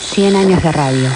100 años de radio.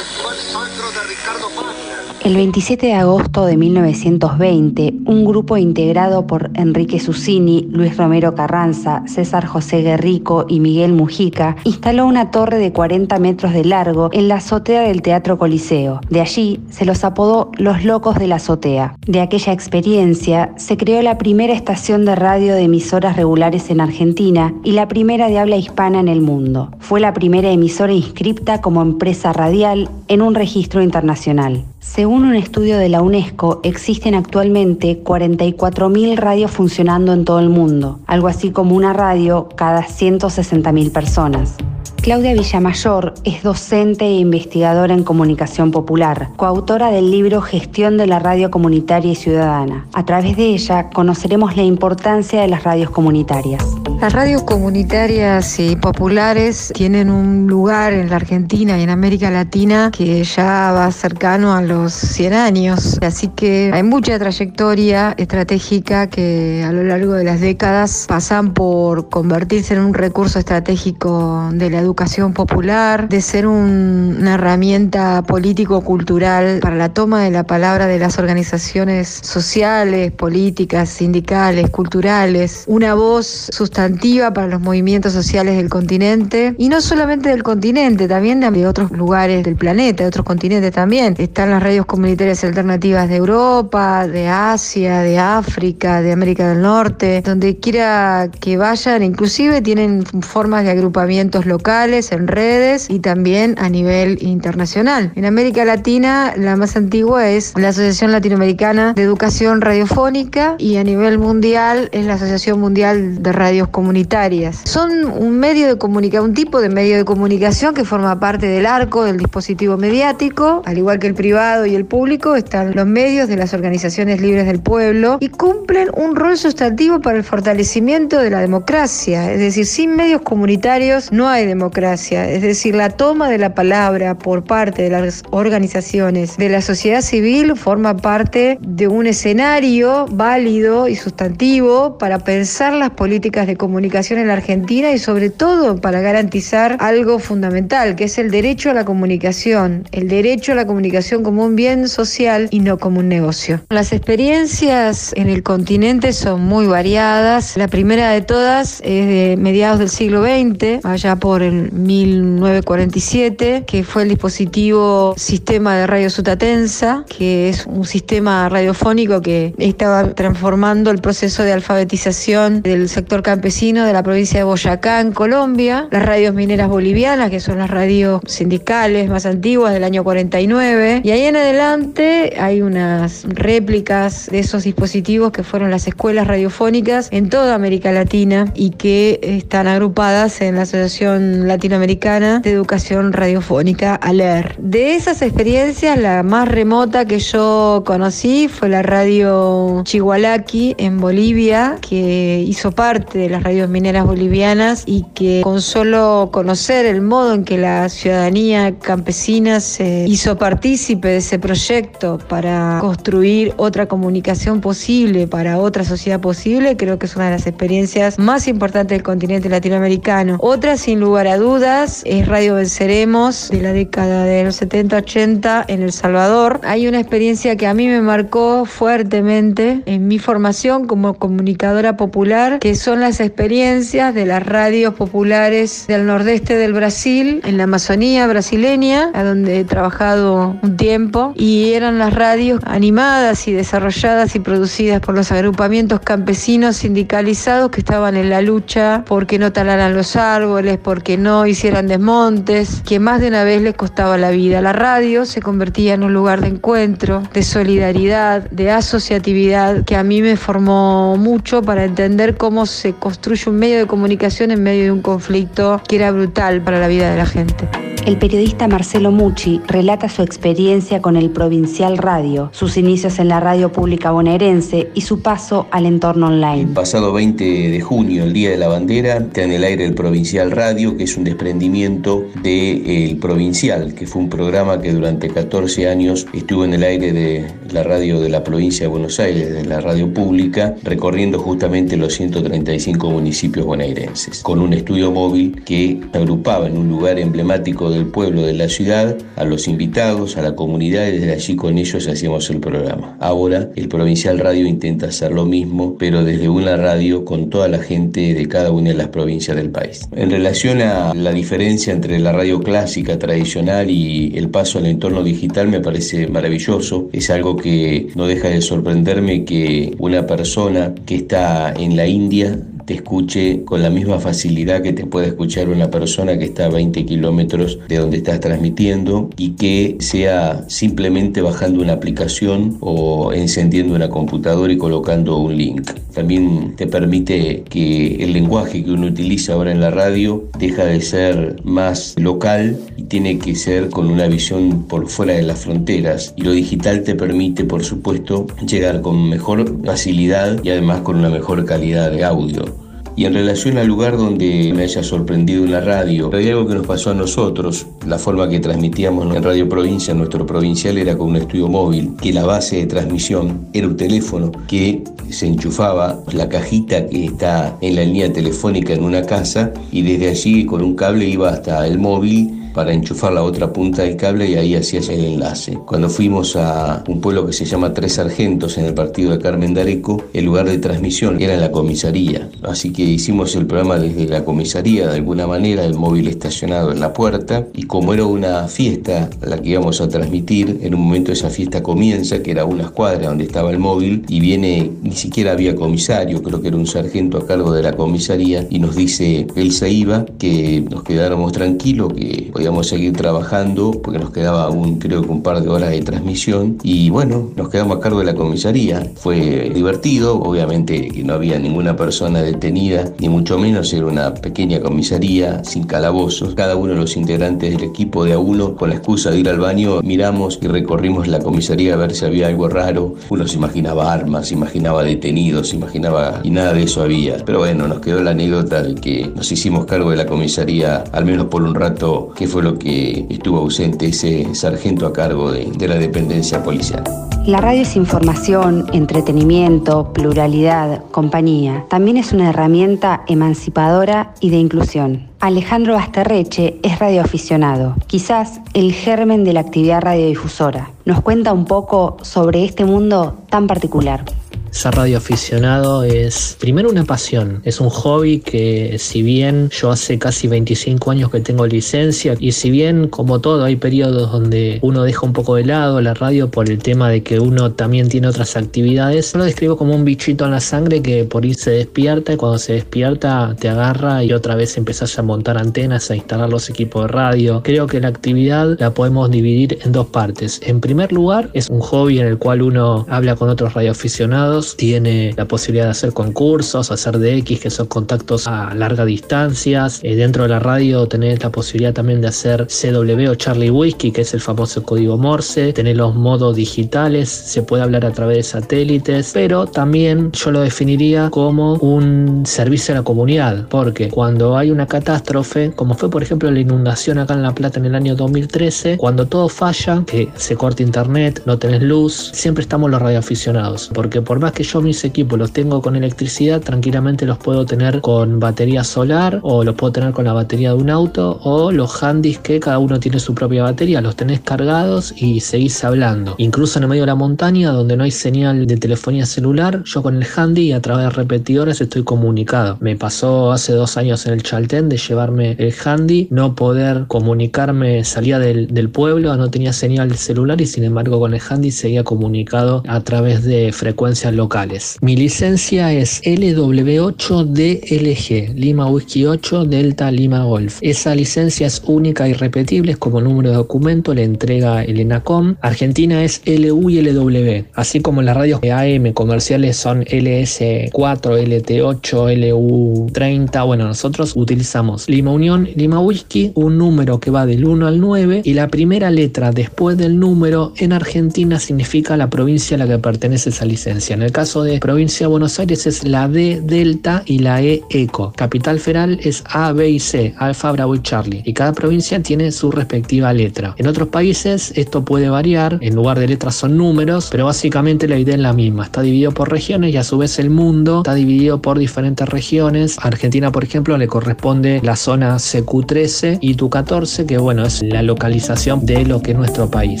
El 27 de agosto de 1920, un grupo integrado por Enrique Susini, Luis Romero Carranza, César José Guerrico y Miguel Mujica instaló una torre de 40 metros de largo en la azotea del Teatro Coliseo. De allí se los apodó Los Locos de la Azotea. De aquella experiencia se creó la primera estación de radio de emisoras regulares en Argentina y la primera de habla hispana en el mundo. Fue la primera emisora inscripta como empresa radial en un registro internacional. Según un estudio de la UNESCO, existen actualmente 44.000 radios funcionando en todo el mundo, algo así como una radio cada 160.000 personas. Claudia Villamayor es docente e investigadora en comunicación popular, coautora del libro Gestión de la Radio Comunitaria y Ciudadana. A través de ella conoceremos la importancia de las radios comunitarias. Las radios comunitarias y populares tienen un lugar en la Argentina y en América Latina que ya va cercano a los 100 años, así que hay mucha trayectoria estratégica que a lo largo de las décadas pasan por convertirse en un recurso estratégico de la educación popular, de ser un- una herramienta político-cultural para la toma de la palabra de las organizaciones sociales, políticas, sindicales, culturales, una voz sustantiva para los movimientos sociales del continente. Y no solamente del continente, también de otros lugares del planeta, de otros continentes también. Están las radios comunitarias alternativas de Europa, de Asia, de África, de América del Norte, donde quiera que vayan, inclusive tienen formas de agrupamientos locales en redes y también a nivel internacional. En América Latina, la más antigua es la Asociación Latinoamericana de Educación Radiofónica y a nivel mundial es la Asociación Mundial de Radios Comunitarias. Son un medio de comunicación, un tipo de medio de comunicación que forma parte del arco del dispositivo mediático, al igual que el privado y el público, están los medios de las organizaciones libres del pueblo y cumplen un rol sustantivo para el fortalecimiento de la democracia. Es decir, sin medios comunitarios no hay democracia. Es decir, la toma de la palabra por parte de las organizaciones de la sociedad civil forma parte de un escenario válido y sustantivo para pensar las políticas de comunicación en la Argentina y sobre todo para garantizar algo fundamental, que es el derecho a la comunicación, el derecho a la comunicación como un bien social y no como un negocio. Las experiencias en el continente son muy variadas. La primera de todas es de mediados del siglo XX, allá por el 1947, que fue el dispositivo Sistema de Radio Sutatensa, que es un sistema radiofónico que estaba transformando el proceso de alfabetización del sector campesino de la provincia de Boyacá, en Colombia. Las radios mineras bolivianas, que son las radios sindicales más antiguas del año 49. Y ahí en adelante hay unas réplicas de esos dispositivos que fueron las escuelas radiofónicas en toda América Latina y que están agrupadas en la Asociación Latinoamericana de Educación Radiofónica, ALER. De esas experiencias, la más remota que yo conocí fue la radio Chihualaki en Bolivia, que hizo parte de las radios mineras bolivianas y que con solo conocer el modo en que la ciudadanía campesina se hizo partícipe de ese proyecto para construir otra comunicación posible para otra sociedad posible, creo que es una de las experiencias más importantes del continente latinoamericano. Otra, sin lugar a dudas, es Radio Venceremos de la década de los 70-80 en El Salvador. Hay una experiencia que a mí me marcó fuertemente en mi formación como comunicadora popular, que son las experiencias de las radios populares del nordeste del Brasil, en la Amazonía brasileña, a donde he trabajado un tiempo, y eran las radios animadas y desarrolladas y producidas por los agrupamientos campesinos sindicalizados que estaban en la lucha porque no talaran los árboles, porque no hicieran desmontes, que más de una vez les costaba la vida. La radio se convertía en un lugar de encuentro, de solidaridad, de asociatividad, que a mí me formó mucho para entender cómo se construye un medio de comunicación en medio de un conflicto que era brutal para la vida de la gente. el periodista Marcelo Mucci relata su experiencia con el Provincial Radio, sus inicios en la radio pública bonaerense y su paso al entorno online. El pasado 20 de junio, el Día de la Bandera, está en el aire el Provincial Radio, que es desprendimiento del El Provincial, que fue un programa que durante 14 años estuvo en el aire de la radio de la provincia de Buenos Aires, de la radio pública, recorriendo justamente los 135 municipios bonaerenses, con un estudio móvil que agrupaba en un lugar emblemático del pueblo, de la ciudad, a los invitados, a la comunidad y desde allí con ellos hacíamos el programa. Ahora el Provincial Radio intenta hacer lo mismo, pero desde una radio con toda la gente de cada una de las provincias del país. En relación a la diferencia entre la radio clásica, tradicional y el paso al entorno digital me parece maravilloso. Es algo que no deja de sorprenderme que una persona que está en la India escuche con la misma facilidad que te puede escuchar una persona que está a 20 kilómetros de donde estás transmitiendo y que sea simplemente bajando una aplicación o encendiendo una computadora y colocando un link. También te permite que el lenguaje que uno utiliza ahora en la radio deja de ser más local y tiene que ser con una visión por fuera de las fronteras. Y lo digital te permite, por supuesto, llegar con mejor facilidad y además con una mejor calidad de audio. Y en relación al lugar donde me haya sorprendido la radio, hay algo que nos pasó a nosotros. La forma que transmitíamos en Radio Provincia, nuestro provincial, era con un estudio móvil, que la base de transmisión era un teléfono que se enchufaba la cajita que está en la línea telefónica en una casa y desde allí con un cable iba hasta el móvil para enchufar la otra punta del cable y ahí hacías el enlace. Cuando fuimos a un pueblo que se llama Tres Sargentos en el partido de Carmen Dareco, el lugar de transmisión era la comisaría. Así que hicimos el programa desde la comisaría de alguna manera, el móvil estacionado en la puerta y como era una fiesta la que íbamos a transmitir, en un momento esa fiesta comienza, que era una escuadra donde estaba el móvil y viene, ni siquiera había comisario, creo que era un sargento a cargo de la comisaría y nos dice, él se iba, que nos quedáramos tranquilos, que podíamos seguir trabajando porque nos quedaba aún creo que un par de horas de transmisión y bueno, nos quedamos a cargo de la comisaría. Fue divertido, obviamente que no había ninguna persona detenida, ni mucho menos era una pequeña comisaría sin calabozos. Cada uno de los integrantes del equipo de a uno, con la excusa de ir al baño, miramos y recorrimos la comisaría a ver si había algo raro. Uno se imaginaba armas, se imaginaba detenidos, se imaginaba y nada de eso había. Pero bueno, nos quedó la anécdota de que nos hicimos cargo de la comisaría, al menos por un rato, fue lo que estuvo ausente ese sargento a cargo de, la dependencia policial. La radio es información, entretenimiento, pluralidad, compañía. También es una herramienta emancipadora y de inclusión. Alejandro Basterreche es radioaficionado, quizás el germen de la actividad radiodifusora. Nos cuenta un poco sobre este mundo tan particular. Ser radioaficionado es primero una pasión, es un hobby que si bien yo hace casi 25 años que tengo licencia y si bien como todo hay periodos donde uno deja un poco de lado la radio por el tema de que uno también tiene otras actividades, yo lo describo como un bichito en la sangre que por ir se despierta y cuando se despierta te agarra y otra vez empezás a montar antenas, a instalar los equipos de radio. Creo que la actividad la podemos dividir en dos partes. En primer lugar es un hobby en el cual uno habla con otros radioaficionados tiene la posibilidad de hacer concursos, hacer DX, que son contactos a larga distancias. Eh, dentro de la radio tener la posibilidad también de hacer CW o Charlie Whiskey, que es el famoso código Morse, tener los modos digitales, se puede hablar a través de satélites, pero también yo lo definiría como un servicio a la comunidad, porque cuando hay una catástrofe, como fue por ejemplo la inundación acá en La Plata en el año 2013, cuando todo falla, que se corta internet, no tenés luz, siempre estamos los radioaficionados, porque por más que yo mis equipos los tengo con electricidad, tranquilamente los puedo tener con batería solar o los puedo tener con la batería de un auto o los handys que cada uno tiene su propia batería, los tenés cargados y seguís hablando. Incluso en el medio de la montaña donde no hay señal de telefonía celular, yo con el handy y a través de repetidores estoy comunicado. Me pasó hace dos años en el Chaltén de llevarme el handy, no poder comunicarme, salía del, del pueblo, no tenía señal celular y sin embargo con el handy seguía comunicado a través de frecuencias locales. Mi licencia es LW8DLG, Lima Whisky 8 Delta Lima Golf. Esa licencia es única y repetible, es como número de documento, le entrega el ENACOM. Argentina es LU y LW, así como las radios AM comerciales son LS4, LT8, LU30. Bueno, nosotros utilizamos Lima Unión, Lima Whisky, un número que va del 1 al 9 y la primera letra después del número en Argentina significa la provincia a la que pertenece esa licencia. Caso de provincia de Buenos Aires es la D Delta y la E Eco. Capital Federal es A, B y C, Alfa, Bravo y Charlie. Y cada provincia tiene su respectiva letra. En otros países esto puede variar, en lugar de letras son números, pero básicamente la idea es la misma. Está dividido por regiones y a su vez el mundo está dividido por diferentes regiones. A Argentina, por ejemplo, le corresponde la zona CQ13 y TU14, que bueno, es la localización de lo que es nuestro país.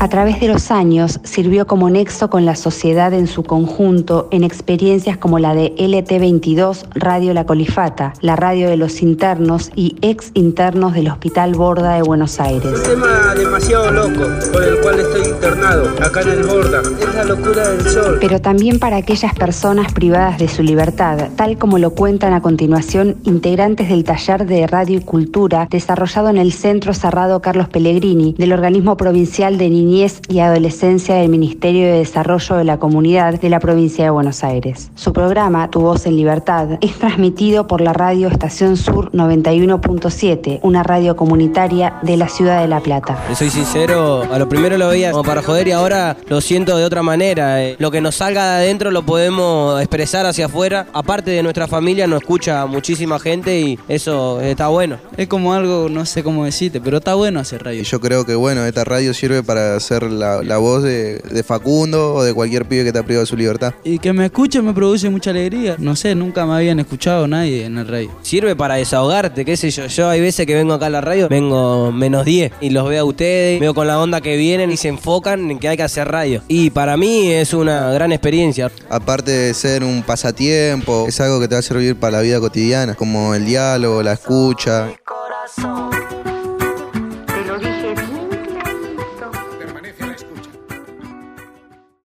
A través de los años sirvió como nexo con la sociedad en su conjunto en experiencias como la de LT22 Radio La Colifata, la radio de los internos y ex internos del Hospital Borda de Buenos Aires. Un tema demasiado loco por el cual estoy internado acá en el Borda. Es la locura del sol. Pero también para aquellas personas privadas de su libertad, tal como lo cuentan a continuación integrantes del taller de radio y cultura desarrollado en el Centro Cerrado Carlos Pellegrini del Organismo Provincial de Niñez Niñez y Adolescencia del Ministerio de Desarrollo de la Comunidad de la Provincia de Buenos Aires. Su programa, Tu Voz en Libertad, es transmitido por la radio Estación Sur 91.7, una radio comunitaria de la ciudad de La Plata. Soy sincero, a lo primero lo veía como para joder y ahora lo siento de otra manera. Eh, Lo que nos salga de adentro lo podemos expresar hacia afuera. Aparte de nuestra familia nos escucha muchísima gente y eso está bueno. Es como algo, no sé cómo decirte, pero está bueno hacer radio. Yo creo que bueno, esta radio sirve para ser la, la voz de, de Facundo o de cualquier pibe que está privado de su libertad. Y que me escuchen me produce mucha alegría. No sé, nunca me habían escuchado nadie en el radio. Sirve para desahogarte, qué sé yo. Yo hay veces que vengo acá a la radio, vengo menos 10 y los veo a ustedes, veo con la onda que vienen y se enfocan en que hay que hacer radio. Y para mí es una gran experiencia. Aparte de ser un pasatiempo, es algo que te va a servir para la vida cotidiana, como el diálogo, la escucha. corazón.